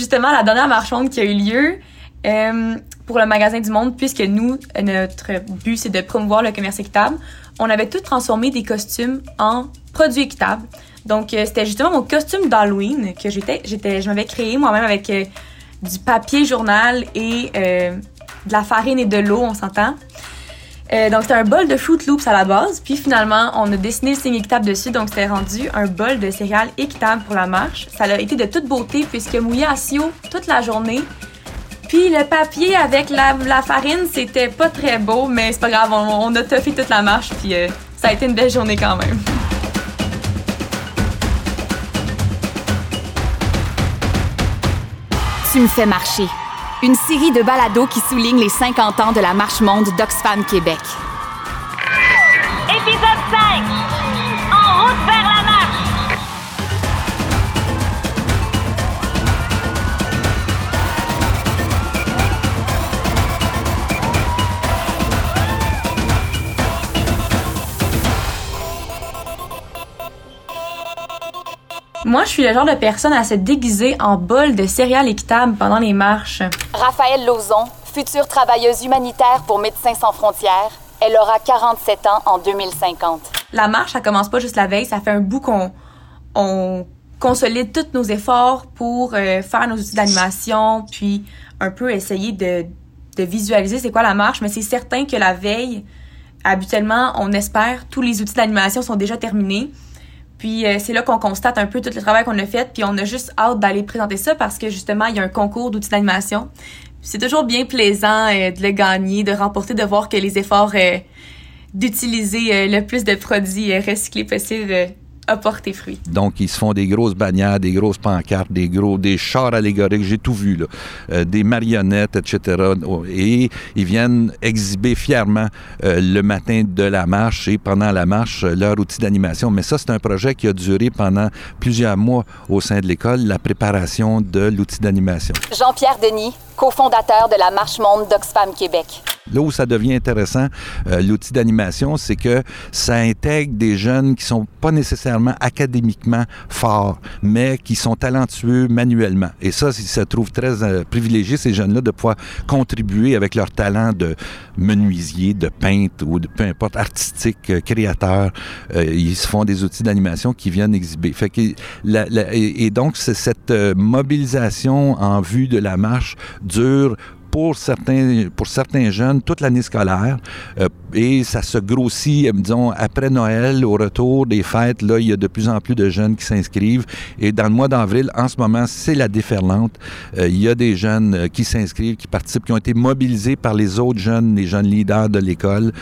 justement la dernière marche monde qui a eu lieu euh, pour le magasin du Monde, puisque nous, notre but, c'est de promouvoir le commerce équitable. On avait tout transformé des costumes en produits équitables. Donc, euh, c'était justement mon costume d'Halloween que j'étais, je m'avais créé moi-même avec euh, du papier journal et euh, de la farine et de l'eau, on s'entend. Donc, c'était un bol de Fruit Loops à la base. Puis finalement, on a dessiné le signe équitable dessus. Donc, c'était rendu un bol de céréales équitable pour la marche. Ça a été de toute beauté puisque mouillé à Sio toute la journée. Puis le papier avec la, farine, c'était pas très beau, mais c'est pas grave, on, a toffé toute la marche. Puis ça a été une belle journée quand même. Tu me fais marcher. Une série de balados qui souligne les 50 ans de la marche monde d'Oxfam Québec. Épisode 5. Moi, je suis le genre de personne à se déguiser en bol de céréales équitables pendant les marches. Raphaël Lauzon, future travailleuse humanitaire pour Médecins sans frontières, elle aura 47 ans en 2050. La marche, ça commence pas juste la veille, ça fait un bout qu'on on consolide tous nos efforts pour euh, faire nos outils d'animation, puis un peu essayer de, de visualiser c'est quoi la marche, mais c'est certain que la veille, habituellement, on espère, tous les outils d'animation sont déjà terminés. Puis euh, c'est là qu'on constate un peu tout le travail qu'on a fait, puis on a juste hâte d'aller présenter ça parce que justement, il y a un concours d'outils d'animation. C'est toujours bien plaisant euh, de le gagner, de remporter, de voir que les efforts euh, d'utiliser le plus de produits recyclés possible a fruit. Donc, ils se font des grosses bannières, des grosses pancartes, des gros, des chars allégoriques, j'ai tout vu, là, euh, des marionnettes, etc. Et ils viennent exhiber fièrement euh, le matin de la marche et pendant la marche euh, leur outil d'animation. Mais ça, c'est un projet qui a duré pendant plusieurs mois au sein de l'école, la préparation de l'outil d'animation. Jean-Pierre Denis, cofondateur de la Marche Monde d'Oxfam Québec. Là où ça devient intéressant, l'outil d'animation, c'est que ça intègre des jeunes qui sont pas nécessairement académiquement forts, mais qui sont talentueux manuellement. Et ça, ça trouve très euh, privilégié, ces jeunes-là, de pouvoir contribuer avec leur talent de menuisier, de peintre ou de peu importe, artistique, euh, créateur. Euh, ils se font des outils d'animation qui viennent exhiber. Que et, donc, cette mobilisation en vue de la marche dure pour certains, pour certains jeunes toute l'année scolaire. Euh, et ça se grossit, euh, disons, après Noël, au retour des fêtes, là, il y a de plus en plus de jeunes qui s'inscrivent. Et dans le mois d'avril, en ce moment, c'est la déferlante. Euh, il y a des jeunes qui s'inscrivent, qui participent, qui ont été mobilisés par les autres jeunes, les jeunes leaders de l'école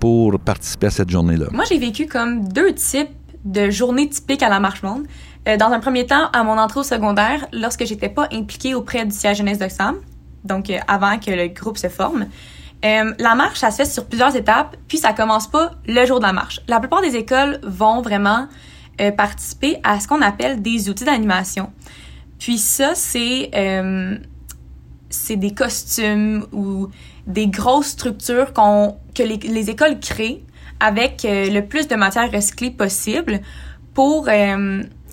pour participer à cette journée-là. Moi, j'ai vécu comme deux types de journées typiques à la Marche Monde. dans un premier temps, à mon entrée au secondaire, lorsque j'étais pas impliquée auprès du siège jeunesse d'Oxfam, donc euh, avant que le groupe se forme. Euh, la marche, ça se fait sur plusieurs étapes, puis ça commence pas le jour de la marche. La plupart des écoles vont vraiment euh, participer à ce qu'on appelle des outils d'animation. Puis ça, c'est des costumes ou des grosses structures qu'on que les, les, écoles créent avec le plus de matière recyclée possible pour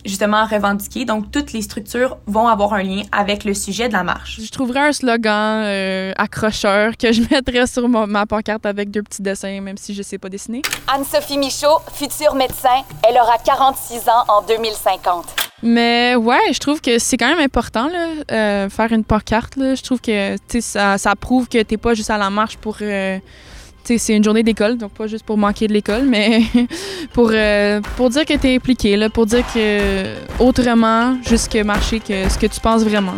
justement revendiquer. Donc, toutes les structures vont avoir un lien avec le sujet de la marche. Je trouverais un slogan euh, accrocheur que je mettrais sur ma, pancarte avec deux petits dessins, même si je sais pas dessiner. Anne-Sophie Michaud, future médecin, elle aura 46 ans en 2050. Mais ouais, je trouve que c'est quand même important, là, euh, faire une pancarte. Là. Je trouve que ça, ça prouve que t'es pas juste à la marche pour... Euh, c'est une journée d'école, donc pas juste pour manquer de l'école, mais pour, euh, pour dire que tu es impliqué, là, pour dire que autrement, juste que marcher, que ce que tu penses vraiment.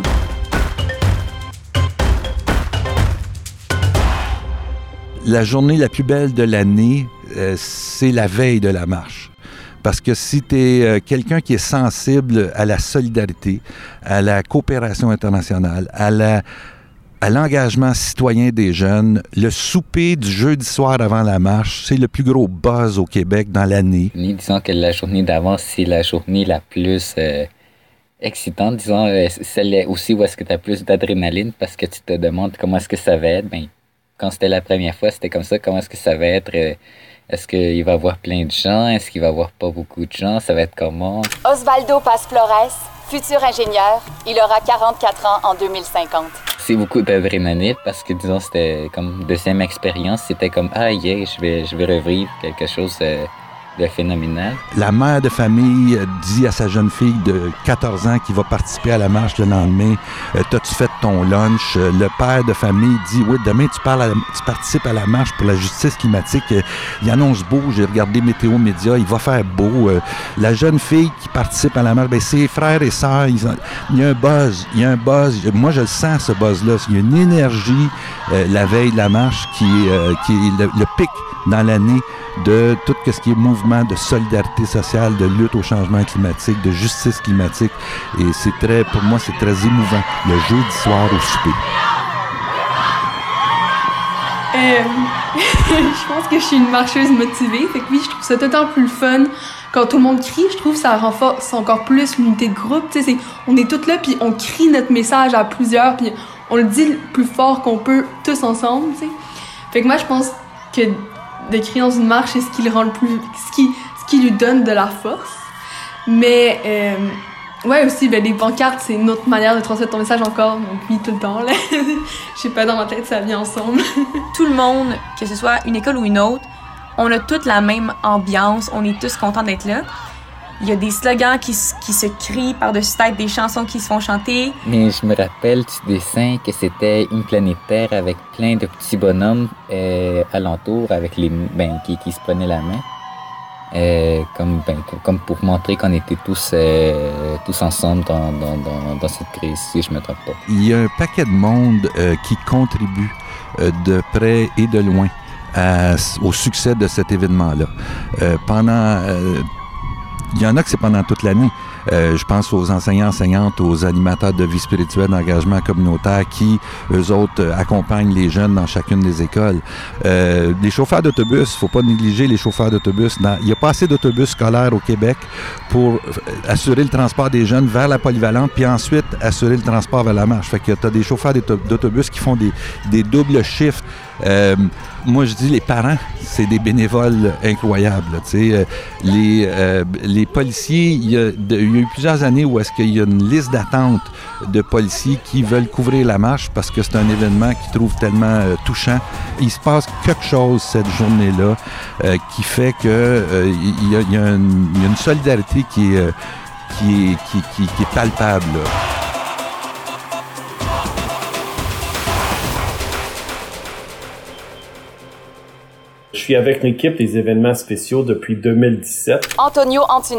La journée la plus belle de l'année, euh, c'est la veille de la marche. Parce que si tu es euh, quelqu'un qui est sensible à la solidarité, à la coopération internationale, à la, à l'engagement citoyen des jeunes, le souper du jeudi soir avant la marche, c'est le plus gros buzz au Québec dans l'année. Disons que la journée d'avant, c'est la journée la plus euh, excitante. Disons, euh, celle aussi où est-ce que tu as plus d'adrénaline parce que tu te demandes comment est-ce que ça va être. Ben, quand c'était la première fois, c'était comme ça. Comment est-ce que ça va être? Euh, est-ce qu'il va y avoir plein de gens? Est-ce qu'il va y avoir pas beaucoup de gens? Ça va être comment? Osvaldo Paz Flores, Futur ingénieur, il aura 44 ans en 2050. C'est beaucoup d'adrénaline parce que, disons, c'était comme deuxième expérience. C'était comme, ah, yeah, je vais, je vais revivre quelque chose euh, La mère de famille dit à sa jeune fille de 14 ans qui va participer à la marche le lendemain euh, T'as-tu fait ton lunch Le père de famille dit Oui, demain tu, parles participes à la marche pour la justice climatique. Euh, Il annonce beau, j'ai regardé Météo Média, il va faire beau. Euh, La jeune fille qui participe à la marche, ben, ses frères et sœurs, il y a un buzz, il y a un buzz. Moi, je le sens, ce buzz-là. Il y a une énergie la veille de la marche qui est, le pic dans l'année de tout ce qui est mouvement de solidarité sociale, de lutte au changement climatique, de justice climatique. Et c'est très, pour moi, c'est très émouvant, le jeudi soir au souper. Euh, je pense que je suis une marcheuse motivée. Fait que oui, je trouve ça d'autant plus fun quand tout le monde crie. Je trouve que ça renforce encore plus l'unité de groupe. Tu sais, on est toutes là, puis on crie notre message à plusieurs, puis on le dit le plus fort qu'on peut tous ensemble. Fait que moi, je pense que de crier dans une marche, c'est ce qui le rend le plus, ce qui, ce qui lui donne de la force. Mais euh, ouais aussi, ben, les pancartes, c'est une autre manière de transmettre ton message encore. Donc oui, tout le temps. Là. Je sais pas dans ma tête, ça vient ensemble. Tout le monde, que ce soit une école ou une autre, on a toute la même ambiance, on est tous contents d'être là. Il y a des slogans qui, qui se crient par-dessus tête, des chansons qui se font chanter. Mais je me rappelle du dessin que c'était une planète Terre avec plein de petits bonhommes euh, alentour avec les, ben, qui, qui se prenaient la main. Euh, comme, ben, co- comme pour montrer qu'on était tous, euh, tous ensemble dans, dans, dans, dans cette crise, si je me trompe pas. Il y a un paquet de monde euh, qui contribue euh, de près et de loin à- au succès de cet événement-là. Euh, pendant, euh, il y en a que c'est pendant toute l'année. Euh, je pense aux enseignants, enseignantes, aux animateurs de vie spirituelle, d'engagement communautaire qui, eux autres, euh, accompagnent les jeunes dans chacune des écoles. Euh, les chauffeurs d'autobus, faut pas négliger les chauffeurs d'autobus. Il n'y a pas assez d'autobus scolaires au Québec pour euh, assurer le transport des jeunes vers la polyvalente, puis ensuite assurer le transport vers la marche. Fait que tu as des chauffeurs d'auto- d'autobus qui font des, des doubles shifts. Euh, moi, je dis les parents, c'est des bénévoles incroyables. Euh, les, euh, les policiers, il y, a, eu plusieurs années où est-ce qu'il y a une liste d'attente de policiers qui veulent couvrir la marche parce que c'est un événement qu'ils trouvent tellement euh, touchant. Il se passe quelque chose cette journée-là euh, qui fait que il y, a, y une, solidarité qui est, qui est, qui est palpable. là. Suis avec l'équipe des événements spéciaux depuis 2017. Antonio Antunes,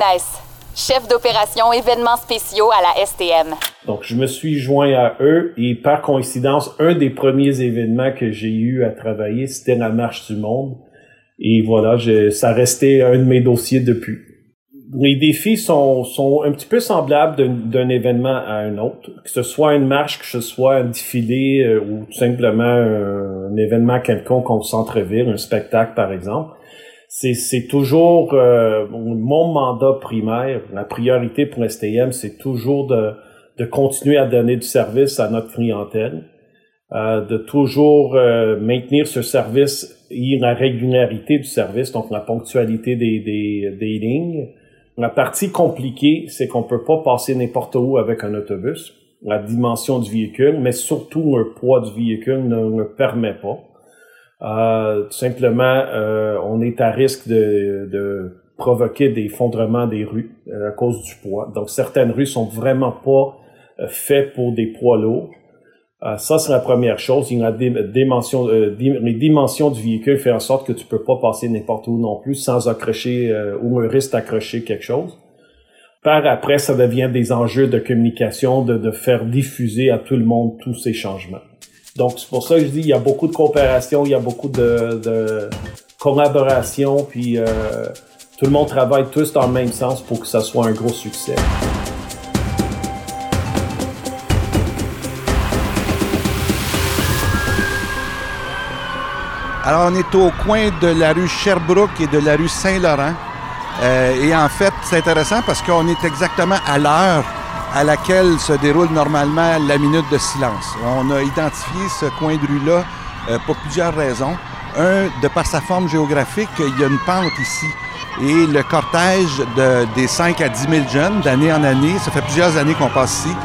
chef d'opération événements spéciaux à la STM. Donc, je me suis joint à eux et par coïncidence, un des premiers événements que j'ai eu à travailler, c'était la Marche du Monde. Et voilà, je- ça restait un de mes dossiers depuis. Les défis sont, sont un petit peu semblables d'un- événement à un autre, que ce soit une marche, que ce soit un défilé euh, ou tout simplement un, événement quelconque au centre-ville, un spectacle par exemple. C'est, c'est toujours euh, mon mandat primaire, la priorité pour STM, c'est toujours de, de continuer à donner du service à notre clientèle, euh, de toujours euh, maintenir ce service et la régularité du service, donc la ponctualité des, des, des lignes. La partie compliquée, c'est qu'on peut pas passer n'importe où avec un autobus. La dimension du véhicule, mais surtout le poids du véhicule ne le permet pas. Euh, tout simplement, euh, on est à risque de, provoquer des effondrements des rues euh, à cause du poids. Donc, certaines rues sont vraiment pas faites pour des poids lourds. Euh, ça, c'est la première chose. Il y a des dimensions, euh, les dimensions du véhicule font en sorte que tu peux pas passer n'importe où non plus sans accrocher euh, ou un risque d'accrocher quelque chose. Par après, ça devient des enjeux de communication, de, de faire diffuser à tout le monde tous ces changements. Donc, c'est pour ça que je dis, il y a beaucoup de coopération, il y a beaucoup de, de collaboration, puis euh, tout le monde travaille tous dans le même sens pour que ça soit un gros succès. Alors, on est au coin de la rue Sherbrooke et de la rue Saint-Laurent. Euh, et en fait, c'est intéressant parce qu'on est exactement à l'heure à laquelle se déroule normalement la minute de silence. On a identifié ce coin de rue-là euh, pour plusieurs raisons. Un, de par sa forme géographique, il y a une pente ici Et le cortège de- des 5 à 10 000 jeunes, d'année en année, ça fait plusieurs années qu'on passe ici,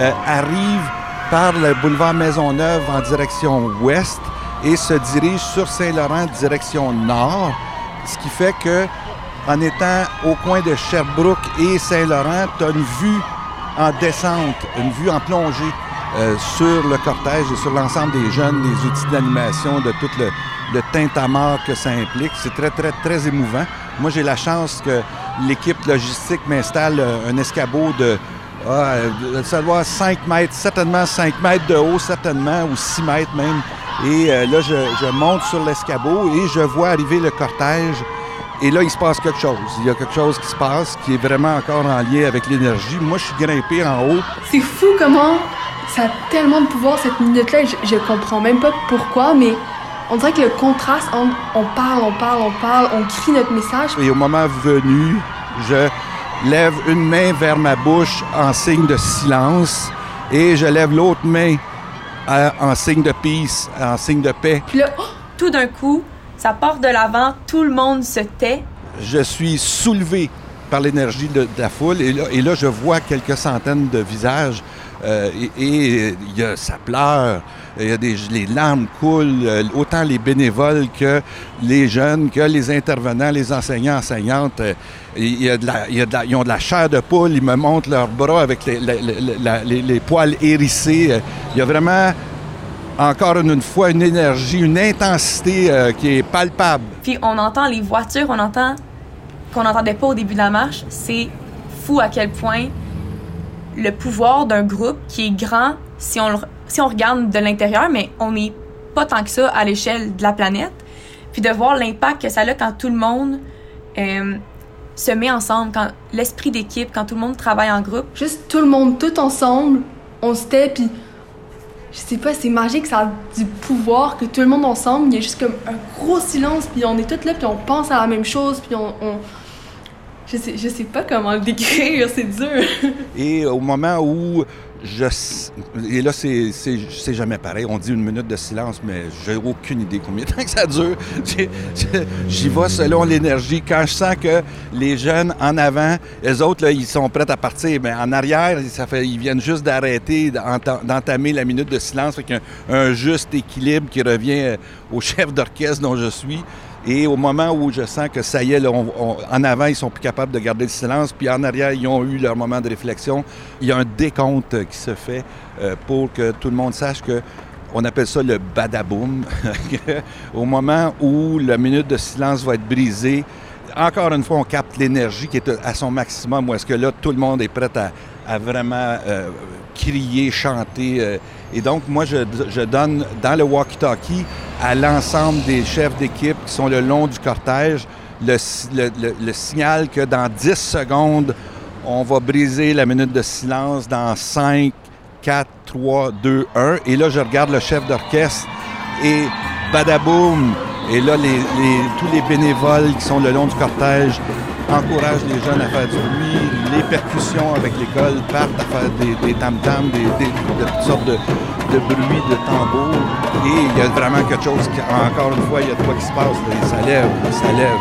euh, arrive par le boulevard Maisonneuve en direction ouest et se dirige sur Saint-Laurent direction nord, ce qui fait que en étant au coin de Sherbrooke et Saint-Laurent, tu as une vue en descente, une vue en plongée euh, sur le cortège et sur l'ensemble des jeunes, des outils d'animation, de tout le, le tintamarre que ça implique. C'est très, très, très émouvant. Moi, j'ai la chance que l'équipe logistique m'installe euh, un escabeau de, ça doit 5 mètres, certainement 5 mètres de haut, certainement, ou 6 mètres même. Et euh, là, je, je monte sur l'escabeau et je vois arriver le cortège. Et là, il se passe quelque chose. Il y a quelque chose qui se passe qui est vraiment encore en lien avec l'énergie. Moi, je suis grimpé en haut. C'est fou comment ça a tellement de pouvoir cette minute-là. Je, je comprends même pas pourquoi, mais on dirait que le contraste entre on parle, on parle, on parle, on crie notre message. Et au moment venu, je lève une main vers ma bouche en signe de silence et je lève l'autre main en signe de peace, en signe de paix. Puis là, oh, Tout d'un coup, ça part de l'avant, tout le monde se tait. Je suis soulevé par l'énergie de, de la foule et là, et là, je vois quelques centaines de visages euh, et, et il y a, ça pleure, il y a des, les larmes coulent, euh, autant les bénévoles que les jeunes, que les intervenants, les enseignants, enseignantes. euh, ils ont de la chair de poule, ils me montrent leurs bras avec les, poils hérissés. Euh, Il y a vraiment, encore une fois, une énergie, une intensité qui est palpable. Puis on entend les voitures, on entend qu'on n'entendait pas au début de la marche. C'est fou à quel point le pouvoir d'un groupe qui est grand si on, le- si on regarde de l'intérieur, mais on n'est pas tant que ça à l'échelle de la planète. Puis de voir l'impact que ça a quand tout le monde euh, se met ensemble, quand l'esprit d'équipe, quand tout le monde travaille en groupe. juste tout le monde, tout ensemble, on se tait, puis je sais pas, c'est magique, ça a du pouvoir que tout le monde ensemble, il y a juste comme un gros silence, puis on est tous là, puis on pense à la même chose, puis on. on- Je, sais, je sais pas comment le décrire, c'est dur. Et au moment où je... Et là, c'est jamais pareil. On dit une minute de silence, mais j'ai aucune idée combien de temps que ça dure. J'y vais selon l'énergie. Quand je sens que les jeunes en avant, les autres, là, ils sont prêts à partir, mais en arrière, ça fait, ils viennent juste d'arrêter, d'enta- d'entamer la minute de silence. Fait un juste équilibre qui revient euh, au chef d'orchestre dont je suis. Et au moment où je sens que ça y est, en avant, ils sont plus capables de garder le silence, puis en arrière, ils ont eu leur moment de réflexion, il y a un décompte qui se fait euh, pour que tout le monde sache que on appelle ça le badaboum. au moment où la minute de silence va être brisée, encore une fois, on capte l'énergie qui est à son maximum, où est-ce que là, tout le monde est prêt à, à vraiment euh, crier, chanter. euh, et donc, moi, je, donne dans le walkie-talkie à l'ensemble des chefs d'équipe qui sont le long du cortège le, si- le- le- le signal que dans 10 secondes, on va briser la minute de silence dans 5, 4, 3, 2, 1. Et là, je regarde le chef d'orchestre et badaboum! Et là, les- tous les bénévoles qui sont le long du cortège encouragent les jeunes à faire du bruit. Les percussions avec l'école partent à faire des, tam-tams, des, des- de toutes sortes de, bruits, de tambours. Et il y a vraiment quelque chose qui, encore une fois, il y a de quoi qui se passe. Ça lève, ça lève.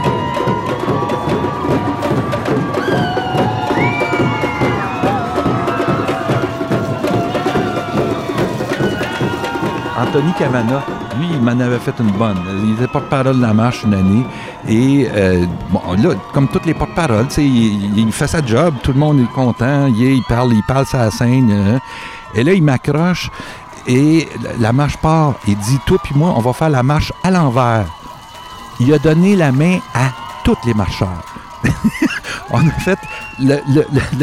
Anthony Cavana, lui, il m'en avait fait une bonne. Il était porte-parole de la marche une année. Et euh, bon, là, comme toutes les porte-paroles, il, il fait sa job, tout le monde est content, il, il parle, il parle sa scène. euh. et là, il m'accroche et la marche part. Il dit, toi puis moi, on va faire la marche à l'envers. Il a donné la main à tous les marcheurs. on a fait le,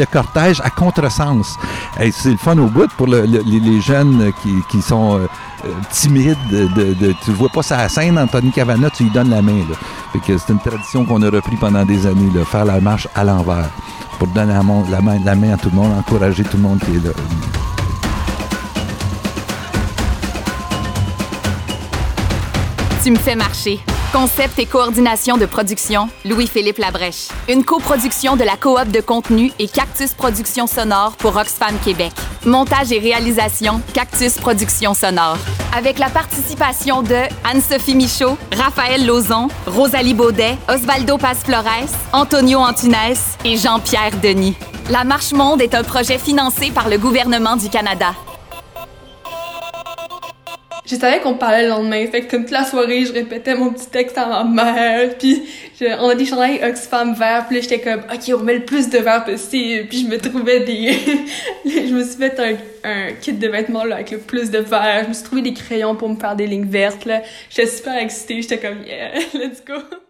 cortège à contresens. Hey, c'est le fun au bout pour le- le- les, jeunes qui, sont euh, euh, timides. De, de- tu vois pas sa scène, Anthony Cavana, tu lui donnes la main. C'est une tradition qu'on a repris pendant des années, faire la marche à l'envers. Pour donner la, la main à tout le monde, encourager tout le monde qui est là. Tu me fais marcher. Concept et coordination de production, Louis-Philippe Labrèche. Une coproduction de la Coop de contenu et Cactus Productions Sonore pour Oxfam Québec. Montage et réalisation, Cactus Productions Sonore. avec la participation de Anne-Sophie Michaud, Raphaël Lauzon, Rosalie Baudet, Osvaldo Paz-Flores, Antonio Antunes et Jean-Pierre Denis. La Marche Monde est un projet financé par le gouvernement du Canada. Je savais qu'on parlait le lendemain, fait que comme toute la soirée, je répétais mon petit texte à ma mère, puis je, on a des chandails Oxfam vert, puis j'étais comme, ok, on met le plus de verre possible, puis je me trouvais des... je me suis fait un, kit de vêtements là, avec le plus de verre, je me suis trouvé des crayons pour me faire des lignes vertes. J'étais super excitée, j'étais comme, yeah, let's go!